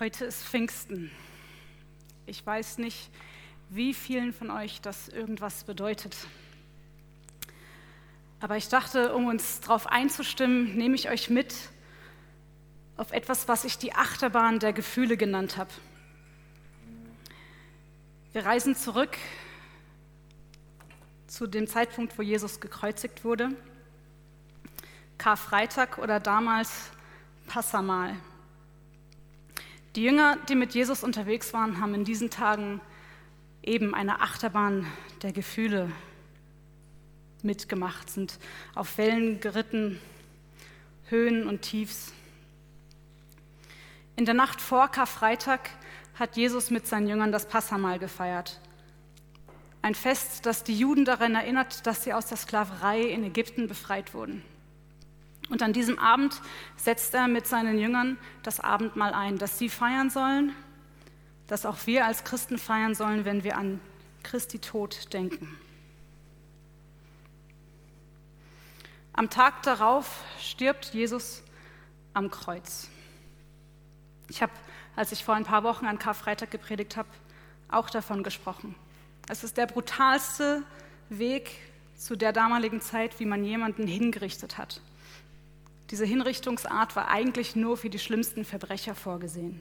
Heute ist Pfingsten. Ich weiß nicht, wie vielen von euch das irgendwas bedeutet. Aber ich dachte, um uns darauf einzustimmen, nehme ich euch mit auf etwas, was ich die Achterbahn der Gefühle genannt habe. Wir reisen zurück zu dem Zeitpunkt, wo Jesus gekreuzigt wurde. Karfreitag oder damals Passamal. Die Jünger, die mit Jesus unterwegs waren, haben in diesen Tagen eben eine Achterbahn der Gefühle mitgemacht, sind auf Wellen geritten, Höhen und Tiefs. In der Nacht vor Karfreitag hat Jesus mit seinen Jüngern das Passamal gefeiert. Ein Fest, das die Juden daran erinnert, dass sie aus der Sklaverei in Ägypten befreit wurden. Und an diesem Abend setzt er mit seinen Jüngern das Abendmahl ein, das sie feiern sollen, das auch wir als Christen feiern sollen, wenn wir an Christi Tod denken. Am Tag darauf stirbt Jesus am Kreuz. Ich habe, als ich vor ein paar Wochen an Karfreitag gepredigt habe, auch davon gesprochen. Es ist der brutalste Weg zu der damaligen Zeit, wie man jemanden hingerichtet hat. Diese Hinrichtungsart war eigentlich nur für die schlimmsten Verbrecher vorgesehen.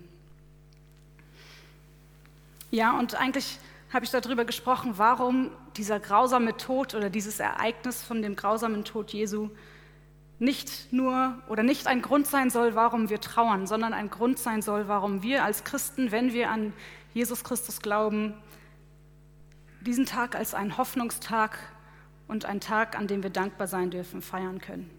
Ja, und eigentlich habe ich darüber gesprochen, warum dieser grausame Tod oder dieses Ereignis von dem grausamen Tod Jesu nicht nur oder nicht ein Grund sein soll, warum wir trauern, sondern ein Grund sein soll, warum wir als Christen, wenn wir an Jesus Christus glauben, diesen Tag als einen Hoffnungstag und einen Tag, an dem wir dankbar sein dürfen, feiern können.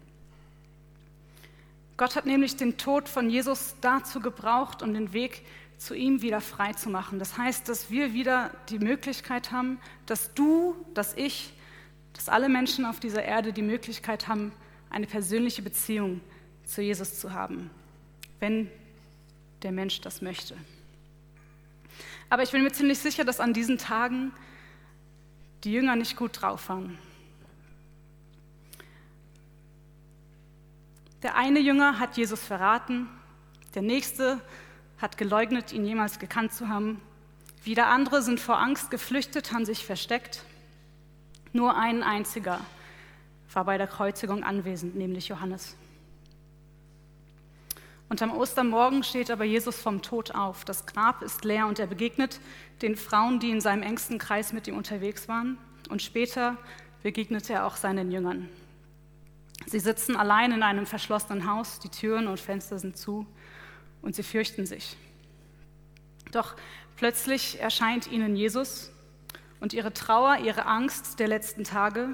Gott hat nämlich den Tod von Jesus dazu gebraucht, um den Weg zu ihm wieder frei zu machen. Das heißt, dass wir wieder die Möglichkeit haben, dass du, dass ich, dass alle Menschen auf dieser Erde die Möglichkeit haben, eine persönliche Beziehung zu Jesus zu haben, wenn der Mensch das möchte. Aber ich bin mir ziemlich sicher, dass an diesen Tagen die Jünger nicht gut drauf waren. Der eine Jünger hat Jesus verraten, der nächste hat geleugnet, ihn jemals gekannt zu haben. Wieder andere sind vor Angst geflüchtet, haben sich versteckt. Nur ein einziger war bei der Kreuzigung anwesend, nämlich Johannes. Und am Ostermorgen steht aber Jesus vom Tod auf. Das Grab ist leer und er begegnet den Frauen, die in seinem engsten Kreis mit ihm unterwegs waren. Und später begegnet er auch seinen Jüngern. Sie sitzen allein in einem verschlossenen Haus, die Türen und Fenster sind zu und sie fürchten sich. Doch plötzlich erscheint ihnen Jesus und ihre Trauer, ihre Angst der letzten Tage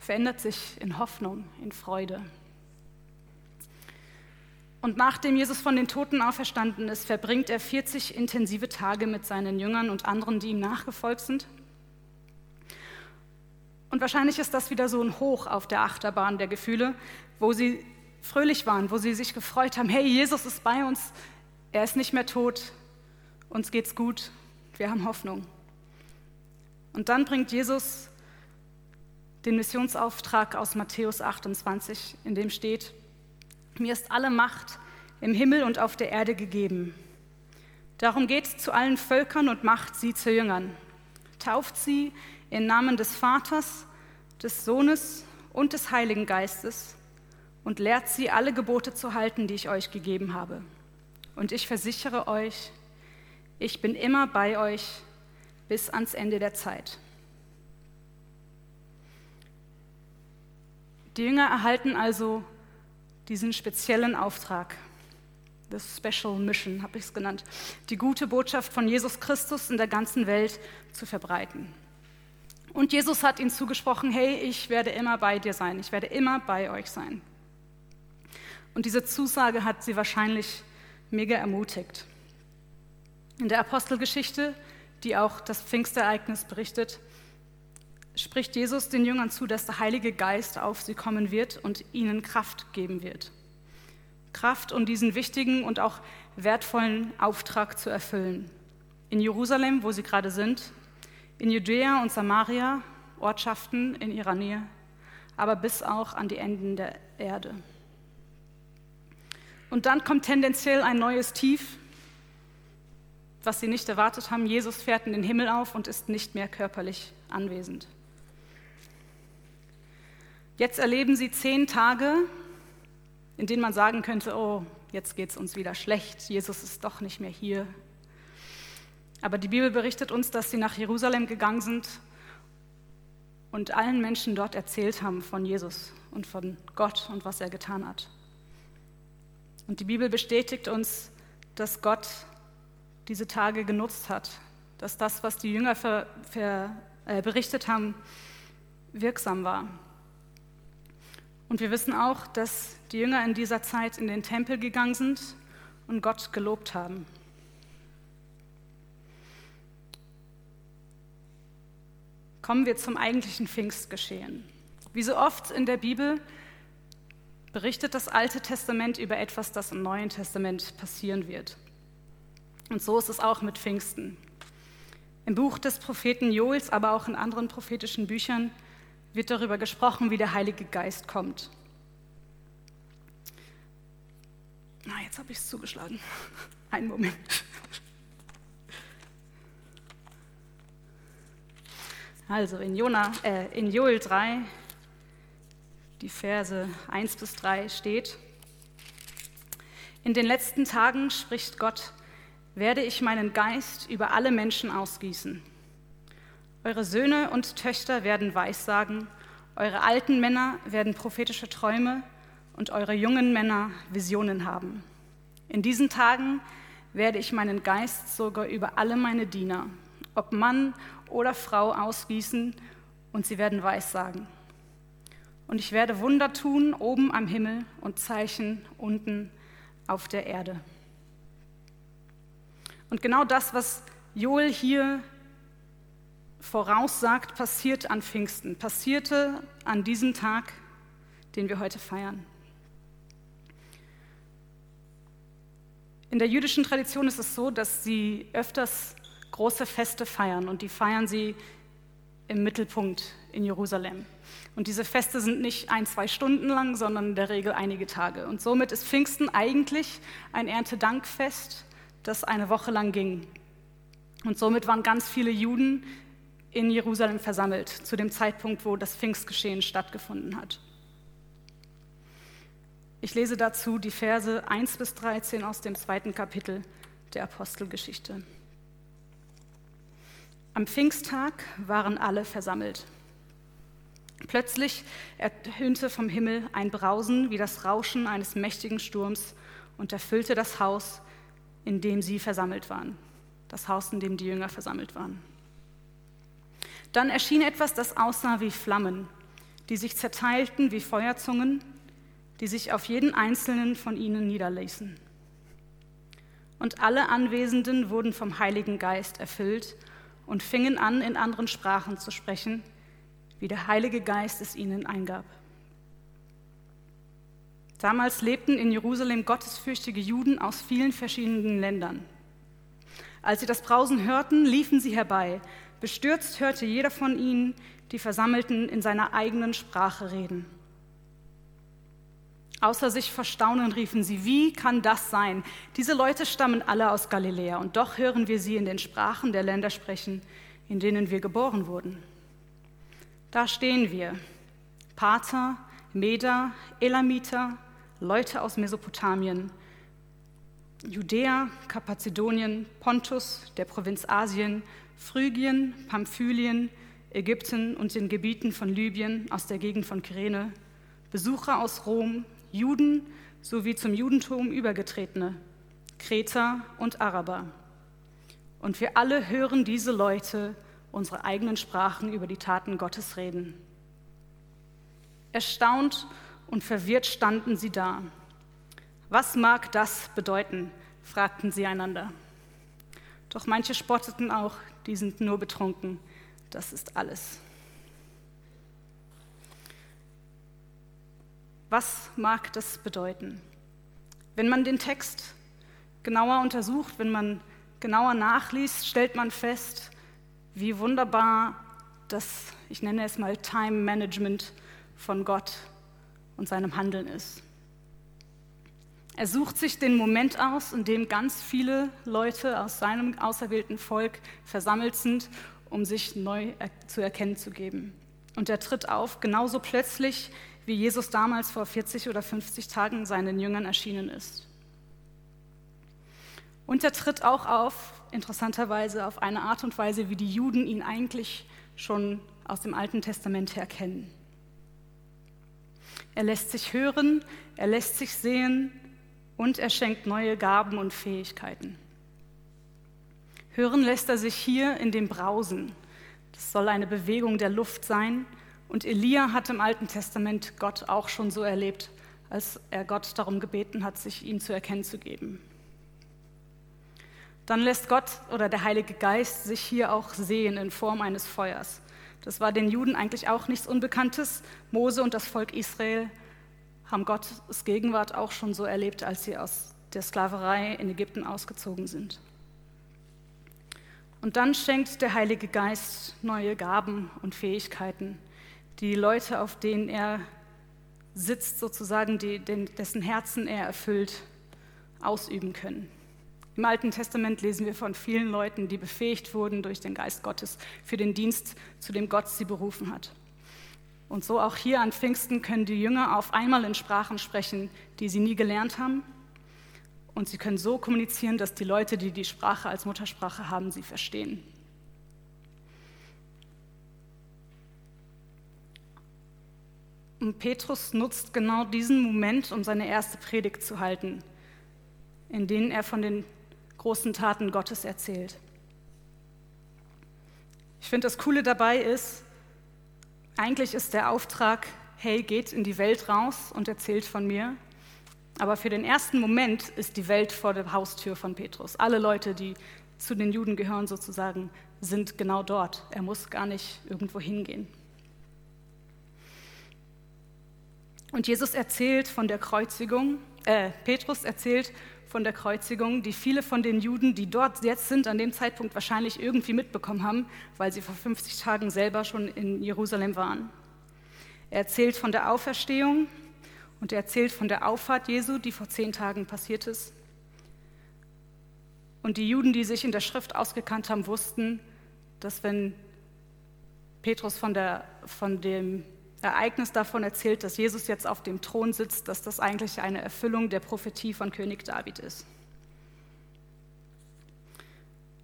verändert sich in Hoffnung, in Freude. Und nachdem Jesus von den Toten auferstanden ist, verbringt er 40 intensive Tage mit seinen Jüngern und anderen, die ihm nachgefolgt sind. Und wahrscheinlich ist das wieder so ein Hoch auf der Achterbahn der Gefühle, wo sie fröhlich waren, wo sie sich gefreut haben, hey, Jesus ist bei uns, er ist nicht mehr tot, uns geht's gut, wir haben Hoffnung. Und dann bringt Jesus den Missionsauftrag aus Matthäus 28, in dem steht, mir ist alle Macht im Himmel und auf der Erde gegeben. Darum geht zu allen Völkern und macht sie zu Jüngern. Tauft sie im Namen des Vaters, des Sohnes und des Heiligen Geistes und lehrt sie, alle Gebote zu halten, die ich euch gegeben habe. Und ich versichere euch, ich bin immer bei euch bis ans Ende der Zeit. Die Jünger erhalten also diesen speziellen Auftrag, das Special Mission habe ich es genannt, die gute Botschaft von Jesus Christus in der ganzen Welt zu verbreiten. Und Jesus hat ihnen zugesprochen, hey, ich werde immer bei dir sein, ich werde immer bei euch sein. Und diese Zusage hat sie wahrscheinlich mega ermutigt. In der Apostelgeschichte, die auch das Pfingstereignis berichtet, spricht Jesus den Jüngern zu, dass der Heilige Geist auf sie kommen wird und ihnen Kraft geben wird. Kraft, um diesen wichtigen und auch wertvollen Auftrag zu erfüllen. In Jerusalem, wo sie gerade sind, in Judäa und Samaria, Ortschaften in ihrer Nähe, aber bis auch an die Enden der Erde. Und dann kommt tendenziell ein neues Tief, was sie nicht erwartet haben, Jesus fährt in den Himmel auf und ist nicht mehr körperlich anwesend. Jetzt erleben sie zehn Tage, in denen man sagen könnte, oh, jetzt geht es uns wieder schlecht, Jesus ist doch nicht mehr hier. Aber die Bibel berichtet uns, dass sie nach Jerusalem gegangen sind und allen Menschen dort erzählt haben von Jesus und von Gott und was er getan hat. Und die Bibel bestätigt uns, dass Gott diese Tage genutzt hat, dass das, was die Jünger ver, ver, äh, berichtet haben, wirksam war. Und wir wissen auch, dass die Jünger in dieser Zeit in den Tempel gegangen sind und Gott gelobt haben. Kommen wir zum eigentlichen Pfingstgeschehen. Wie so oft in der Bibel berichtet das Alte Testament über etwas, das im Neuen Testament passieren wird. Und so ist es auch mit Pfingsten. Im Buch des Propheten Joels, aber auch in anderen prophetischen Büchern wird darüber gesprochen, wie der Heilige Geist kommt. Na, jetzt habe ich es zugeschlagen. Einen Moment. Also in, Jona, äh, in Joel 3, die Verse 1 bis 3 steht, in den letzten Tagen spricht Gott, werde ich meinen Geist über alle Menschen ausgießen. Eure Söhne und Töchter werden Weissagen, eure alten Männer werden prophetische Träume und eure jungen Männer Visionen haben. In diesen Tagen werde ich meinen Geist sogar über alle meine Diener, ob Mann oder Frau, ausgießen und sie werden Weissagen. Und ich werde Wunder tun oben am Himmel und Zeichen unten auf der Erde. Und genau das, was Joel hier voraussagt, passiert an Pfingsten, passierte an diesem Tag, den wir heute feiern. In der jüdischen Tradition ist es so, dass sie öfters große Feste feiern und die feiern sie im Mittelpunkt in Jerusalem. Und diese Feste sind nicht ein, zwei Stunden lang, sondern in der Regel einige Tage. Und somit ist Pfingsten eigentlich ein Erntedankfest, das eine Woche lang ging. Und somit waren ganz viele Juden in Jerusalem versammelt, zu dem Zeitpunkt, wo das Pfingstgeschehen stattgefunden hat. Ich lese dazu die Verse 1 bis 13 aus dem zweiten Kapitel der Apostelgeschichte. Am Pfingsttag waren alle versammelt. Plötzlich ertönte vom Himmel ein Brausen wie das Rauschen eines mächtigen Sturms und erfüllte das Haus, in dem sie versammelt waren, das Haus, in dem die Jünger versammelt waren. Dann erschien etwas, das aussah wie Flammen, die sich zerteilten wie Feuerzungen, die sich auf jeden einzelnen von ihnen niederließen. Und alle Anwesenden wurden vom Heiligen Geist erfüllt und fingen an, in anderen Sprachen zu sprechen, wie der Heilige Geist es ihnen eingab. Damals lebten in Jerusalem gottesfürchtige Juden aus vielen verschiedenen Ländern. Als sie das Brausen hörten, liefen sie herbei. Bestürzt hörte jeder von ihnen die Versammelten in seiner eigenen Sprache reden. Außer sich vor Staunen riefen sie, wie kann das sein? Diese Leute stammen alle aus Galiläa und doch hören wir sie in den Sprachen der Länder sprechen, in denen wir geboren wurden. Da stehen wir, Pater, Meder, Elamiter, Leute aus Mesopotamien, Judäa, Kapazedonien, Pontus, der Provinz Asien, Phrygien, Pamphylien, Ägypten und den Gebieten von Libyen aus der Gegend von Kyrene, Besucher aus Rom, Juden sowie zum Judentum übergetretene, Kreter und Araber. Und wir alle hören diese Leute unsere eigenen Sprachen über die Taten Gottes reden. Erstaunt und verwirrt standen sie da. Was mag das bedeuten? fragten sie einander. Doch manche spotteten auch, die sind nur betrunken. Das ist alles. Was mag das bedeuten? Wenn man den Text genauer untersucht, wenn man genauer nachliest, stellt man fest, wie wunderbar das, ich nenne es mal Time Management von Gott und seinem Handeln ist. Er sucht sich den Moment aus, in dem ganz viele Leute aus seinem auserwählten Volk versammelt sind, um sich neu zu erkennen zu geben. Und er tritt auf, genauso plötzlich, wie Jesus damals vor 40 oder 50 Tagen seinen Jüngern erschienen ist. Und er tritt auch auf, interessanterweise, auf eine Art und Weise, wie die Juden ihn eigentlich schon aus dem Alten Testament her kennen. Er lässt sich hören, er lässt sich sehen und er schenkt neue Gaben und Fähigkeiten. Hören lässt er sich hier in dem Brausen. Das soll eine Bewegung der Luft sein. Und Elia hat im Alten Testament Gott auch schon so erlebt, als er Gott darum gebeten hat, sich ihm zu erkennen zu geben. Dann lässt Gott oder der Heilige Geist sich hier auch sehen in Form eines Feuers. Das war den Juden eigentlich auch nichts Unbekanntes. Mose und das Volk Israel haben Gottes Gegenwart auch schon so erlebt, als sie aus der Sklaverei in Ägypten ausgezogen sind. Und dann schenkt der Heilige Geist neue Gaben und Fähigkeiten, die Leute, auf denen er sitzt, sozusagen, die, dessen Herzen er erfüllt, ausüben können. Im Alten Testament lesen wir von vielen Leuten, die befähigt wurden durch den Geist Gottes für den Dienst, zu dem Gott sie berufen hat. Und so auch hier an Pfingsten können die Jünger auf einmal in Sprachen sprechen, die sie nie gelernt haben. Und sie können so kommunizieren, dass die Leute, die die Sprache als Muttersprache haben, sie verstehen. Und Petrus nutzt genau diesen Moment, um seine erste Predigt zu halten, in denen er von den großen Taten Gottes erzählt. Ich finde, das Coole dabei ist, eigentlich ist der Auftrag, hey, geht in die Welt raus und erzählt von mir. Aber für den ersten Moment ist die Welt vor der Haustür von Petrus. Alle Leute, die zu den Juden gehören sozusagen, sind genau dort. Er muss gar nicht irgendwo hingehen. Und Jesus erzählt von der Kreuzigung, äh, Petrus erzählt von der Kreuzigung, die viele von den Juden, die dort jetzt sind, an dem Zeitpunkt wahrscheinlich irgendwie mitbekommen haben, weil sie vor 50 Tagen selber schon in Jerusalem waren. Er erzählt von der Auferstehung und er erzählt von der Auffahrt Jesu, die vor zehn Tagen passiert ist. Und die Juden, die sich in der Schrift ausgekannt haben, wussten, dass wenn Petrus von, der, von dem Ereignis davon erzählt, dass Jesus jetzt auf dem Thron sitzt, dass das eigentlich eine Erfüllung der Prophetie von König David ist.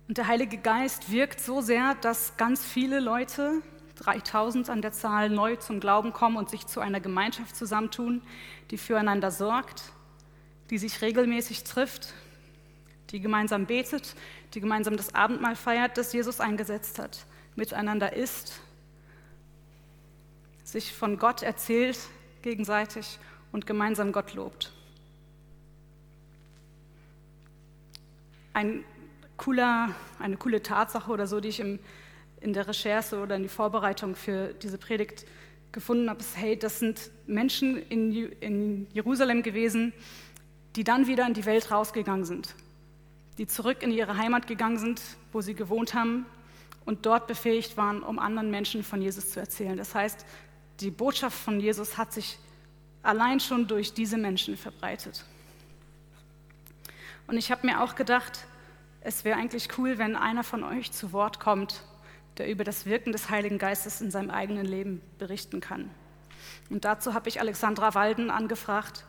Und der Heilige Geist wirkt so sehr, dass ganz viele Leute, 3000 an der Zahl, neu zum Glauben kommen und sich zu einer Gemeinschaft zusammentun, die füreinander sorgt, die sich regelmäßig trifft, die gemeinsam betet, die gemeinsam das Abendmahl feiert, das Jesus eingesetzt hat, miteinander isst sich von Gott erzählt gegenseitig und gemeinsam Gott lobt. Ein cooler, eine coole Tatsache oder so, die ich im, in der Recherche oder in die Vorbereitung für diese Predigt gefunden habe, ist, hey, das sind Menschen in, in Jerusalem gewesen, die dann wieder in die Welt rausgegangen sind, die zurück in ihre Heimat gegangen sind, wo sie gewohnt haben und dort befähigt waren, um anderen Menschen von Jesus zu erzählen. Das heißt, die Botschaft von Jesus hat sich allein schon durch diese Menschen verbreitet. Und ich habe mir auch gedacht, es wäre eigentlich cool, wenn einer von euch zu Wort kommt, der über das Wirken des Heiligen Geistes in seinem eigenen Leben berichten kann. Und dazu habe ich Alexandra Walden angefragt,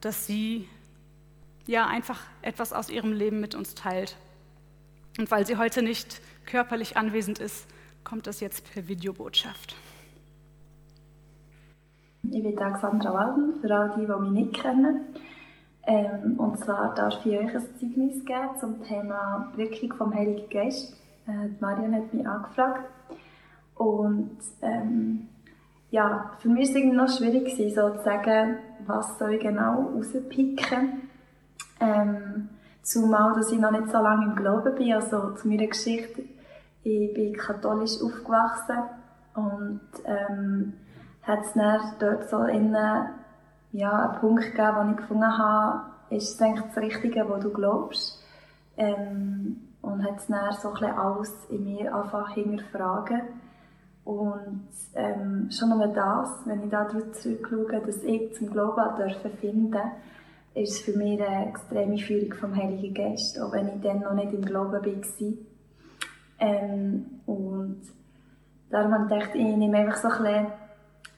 dass sie ja einfach etwas aus ihrem Leben mit uns teilt. Und weil sie heute nicht körperlich anwesend ist, kommt das jetzt per Videobotschaft. Ich bin Alexandra Walden, für all die, die mich nicht kennen. Ähm, und zwar darf ich euch ein Zeugnis geben zum Thema Wirkung vom Heiligen Geist. Äh, Marianne hat mich angefragt. Und ähm, ja, für mich war es noch schwierig, so zu sagen, was soll ich genau rauspicken. Ähm, zumal, dass ich noch nicht so lange im Glauben bin. Also zu meiner Geschichte, ich bin katholisch aufgewachsen und ähm, hat es dann dort so innen, ja, einen Punkt gegeben, wo ich gefunden habe, ist es eigentlich das Richtige, was du glaubst. Ähm, und hat es dann so ein alles in mir angefangen hinterfragen. Und ähm, schon nur das, wenn ich da zurückschaue, dass ich zum Glauben dürfen finden ist für mich eine extreme Führung vom Heiligen Geist, auch wenn ich dann noch nicht im Glauben war. Ähm, und darum habe ich gedacht, ich nehme einfach so ein bisschen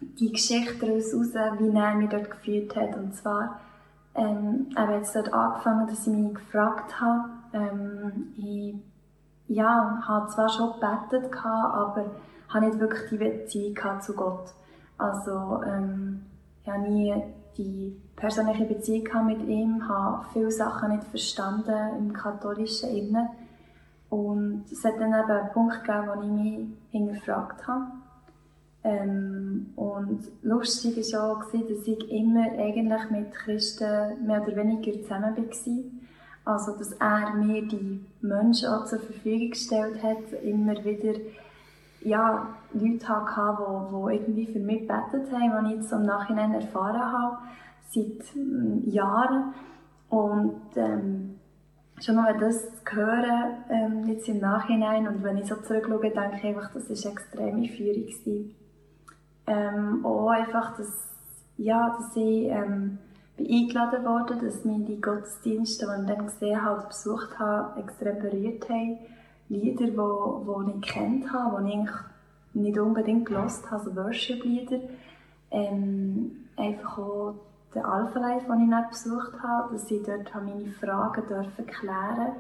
die Geschichte daraus raus, wie er mich dort geführt hat. Und zwar, ähm, er hat dort angefangen, dass ich mich gefragt habe. Ähm, ich ja, habe zwar schon gebetet, aber habe nicht wirklich die Beziehung zu Gott. Also, ähm, ich habe nie die persönliche Beziehung mit ihm, habe viele Sachen nicht verstanden im katholischen Innen. Und es hat dann eben einen Punkt gegeben, wo ich mich hinterfragt habe. Ähm, und lustig war auch, dass ich immer eigentlich mit Christen mehr oder weniger zusammen war. Also, dass er mir die Menschen auch zur Verfügung gestellt hat, immer wieder ja, Leute hatte, die, die irgendwie für mich gebetet haben, die ich jetzt im Nachhinein erfahren habe, seit mm, Jahren. Und ähm, schon mal das zu hören, ähm, jetzt im Nachhinein, und wenn ich so zurückschaue, denke ich einfach, das war extreme Führung. Ähm, auch einfach, dass, ja, dass ich ähm, eingeladen wurde, dass mich die Gottesdienste, die ich dann gesehen habe, besucht habe, extrem berührt haben. Lieder, die, die ich kennt habe, die ich nicht unbedingt gelost habe, also Worship-Lieder. Ähm, einfach auch den Alpha Life, den ich nicht besucht habe, dass ich dort meine Fragen dürfen klären.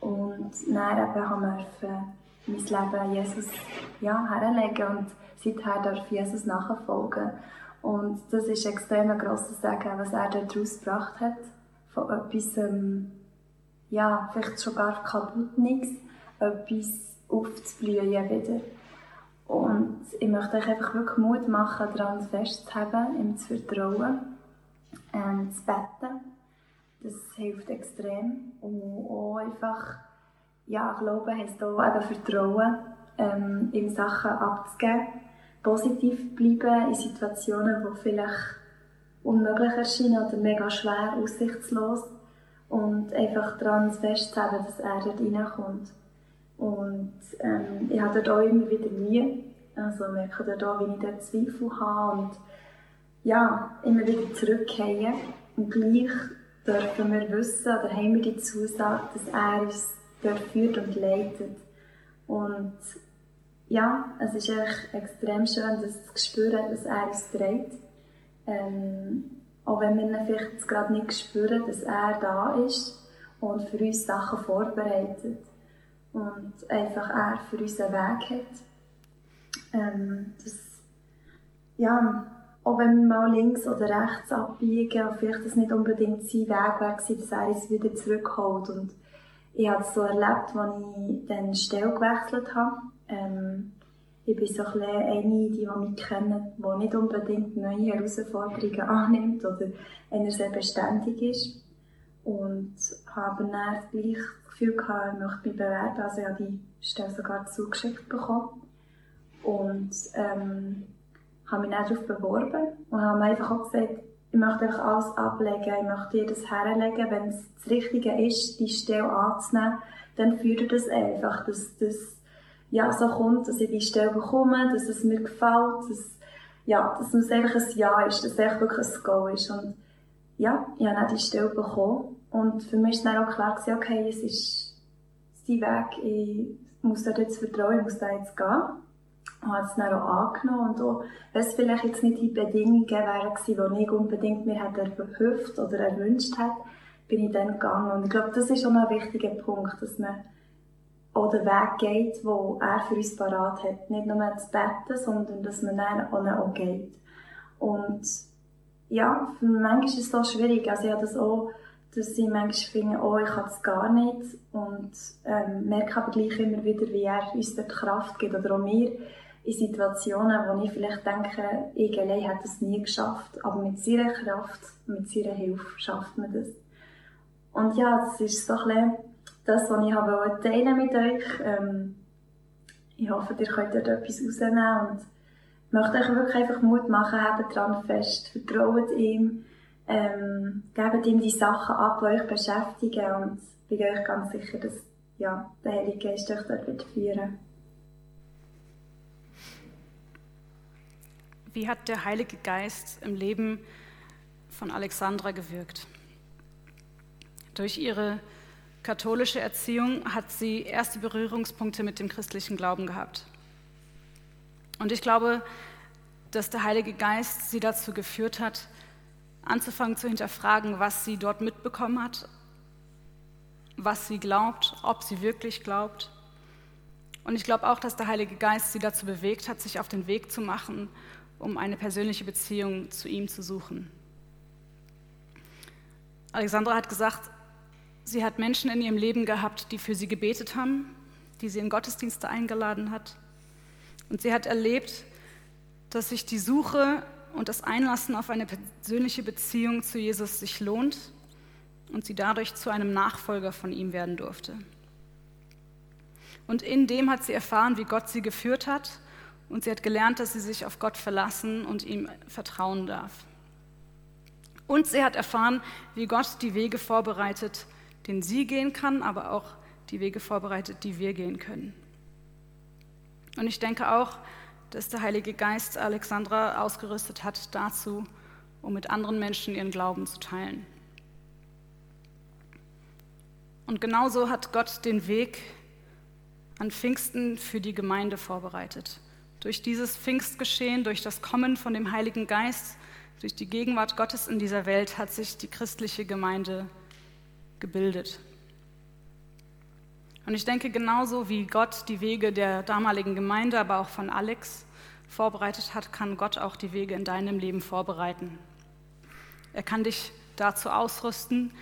Und dann eben haben wir mein Leben Jesus ja, herlegen. Und seither darf Jesus nachfolgen. Und das ist extrem ein grosses Sagen, was er dort rausgebracht hat, von etwas, ähm, ja, vielleicht schon gar kaputt nichts etwas aufzublühen wieder. Und ich möchte euch einfach wirklich Mut machen, daran festzuhalten, ihm zu vertrauen, ähm, zu beten. Das hilft extrem. Und auch einfach, ja, Glauben heisst auch eben Vertrauen, ähm, ihm Sachen abzugeben, positiv bleiben in Situationen, die vielleicht unmöglich erscheinen oder mega schwer, aussichtslos. Und einfach daran festzuhalten, dass er dort reinkommt. Und ähm, ich habe dort auch immer wieder Mühe. Also merke dort auch, wie ich dort Zweifel habe und ja, immer wieder zurückkehren. Und gleich dürfen wir wissen, oder haben wir die Zusage, dass er uns dort führt und leitet. Und ja, es ist echt extrem schön, das zu spüren, dass er uns trägt. Ähm, auch wenn wir ihn vielleicht gerade nicht spüren, dass er da ist und für uns Sachen vorbereitet und einfach er für uns einen Weg hat. Ähm, das, ja, auch wenn wir mal links oder rechts abbiegen, vielleicht das nicht unbedingt sein Weg war, dass er uns wieder zurückholt. Und ich habe es so erlebt, als ich dann Stelle gewechselt habe. Ähm, ich bin so ein eine, die, mich kennen, die nicht unbedingt neue Herausforderungen annimmt oder einer sehr beständig ist. Und habe dann gleich Gefühl gehabt, ich möchte mich bewerben. Also ich habe die Stelle sogar zugeschickt bekommen. Und ähm, habe mich dann darauf beworben und habe einfach auch gesagt, ich möchte einfach alles ablegen, ich möchte dir das herlegen, wenn es das Richtige ist, die Stelle anzunehmen, dann führt das einfach, dass das ja, so kommt, dass ich die Stelle bekomme, dass es mir gefällt, dass, ja, dass es einfach ein Ja ist, dass es wirklich ein Go ist. Und ja, ich habe dann die Stelle bekommen und für mich war dann auch klar, okay, es ist sein Weg, ich muss da jetzt vertrauen, ich muss da jetzt gehen. Und habe es dann auch angenommen. Und auch, wenn es vielleicht jetzt nicht die Bedingungen wären die ich unbedingt mir hätte erhofft oder erwünscht hätte, bin ich dann gegangen. Und ich glaube, das ist schon ein wichtiger Punkt, dass man auch den Weg geht, den er für uns parat hat. Nicht nur zu beten, sondern dass man dann auch geht. Und ja, manchmal ist es so schwierig. Also ich habe das auch dass sie manchmal finden, oh, ich kann es gar nicht und ähm, merke aber gleich immer wieder, wie er uns dort Kraft gibt oder auch mir in Situationen, wo ich vielleicht denke, ich allein hätte es nie geschafft, aber mit seiner Kraft, mit seiner Hilfe schafft man das. Und ja, das ist so ein bisschen das, was ich habe teilen mit euch. Ähm, ich hoffe, ihr könnt dort etwas rausnehmen und möchte euch wirklich einfach Mut machen, habt dran fest, vertraut ihm, ähm, gebt ihm die Sachen ab, die euch beschäftigen und bin euch ganz sicher, dass ja, der Heilige Geist euch dort wird führen Wie hat der Heilige Geist im Leben von Alexandra gewirkt? Durch ihre katholische Erziehung hat sie erste Berührungspunkte mit dem christlichen Glauben gehabt. Und ich glaube, dass der Heilige Geist sie dazu geführt hat, anzufangen zu hinterfragen, was sie dort mitbekommen hat, was sie glaubt, ob sie wirklich glaubt. Und ich glaube auch, dass der Heilige Geist sie dazu bewegt hat, sich auf den Weg zu machen, um eine persönliche Beziehung zu ihm zu suchen. Alexandra hat gesagt, sie hat Menschen in ihrem Leben gehabt, die für sie gebetet haben, die sie in Gottesdienste eingeladen hat. Und sie hat erlebt, dass sich die Suche und das Einlassen auf eine persönliche Beziehung zu Jesus sich lohnt und sie dadurch zu einem Nachfolger von ihm werden durfte. Und in dem hat sie erfahren, wie Gott sie geführt hat und sie hat gelernt, dass sie sich auf Gott verlassen und ihm vertrauen darf. Und sie hat erfahren, wie Gott die Wege vorbereitet, den sie gehen kann, aber auch die Wege vorbereitet, die wir gehen können. Und ich denke auch, dass der Heilige Geist Alexandra ausgerüstet hat dazu, um mit anderen Menschen ihren Glauben zu teilen. Und genauso hat Gott den Weg an Pfingsten für die Gemeinde vorbereitet. Durch dieses Pfingstgeschehen, durch das Kommen von dem Heiligen Geist, durch die Gegenwart Gottes in dieser Welt hat sich die christliche Gemeinde gebildet. Und ich denke, genauso wie Gott die Wege der damaligen Gemeinde, aber auch von Alex vorbereitet hat, kann Gott auch die Wege in deinem Leben vorbereiten. Er kann dich dazu ausrüsten,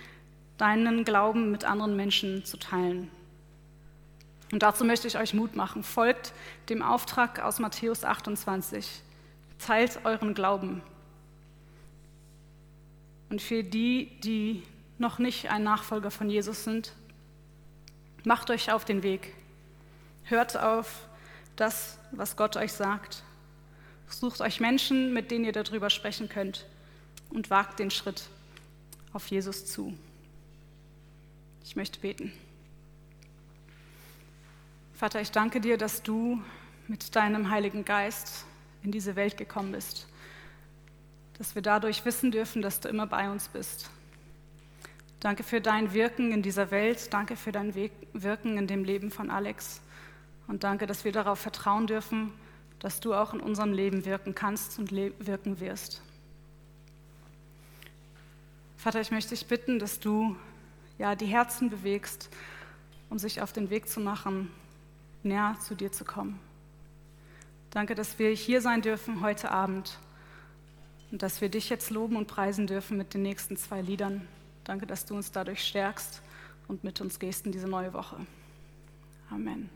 deinen Glauben mit anderen Menschen zu teilen. Und dazu möchte ich euch Mut machen. Folgt dem Auftrag aus Matthäus 28. Teilt euren Glauben. Und für die, die noch nicht ein Nachfolger von Jesus sind, macht euch auf den Weg. Hört auf das, was Gott euch sagt. Sucht euch Menschen, mit denen ihr darüber sprechen könnt und wagt den Schritt auf Jesus zu. Ich möchte beten. Vater, ich danke dir, dass du mit deinem Heiligen Geist in diese Welt gekommen bist, dass wir dadurch wissen dürfen, dass du immer bei uns bist. Danke für dein Wirken in dieser Welt, danke für dein Wirken in dem Leben von Alex und danke, dass wir darauf vertrauen dürfen, dass du auch in unserem Leben wirken kannst und wirken wirst. Vater, ich möchte dich bitten, dass du ja, die Herzen bewegst, um sich auf den Weg zu machen, näher zu dir zu kommen. Danke, dass wir hier sein dürfen heute Abend und dass wir dich jetzt loben und preisen dürfen mit den nächsten zwei Liedern. Danke, dass du uns dadurch stärkst und mit uns gehst in diese neue Woche. Amen.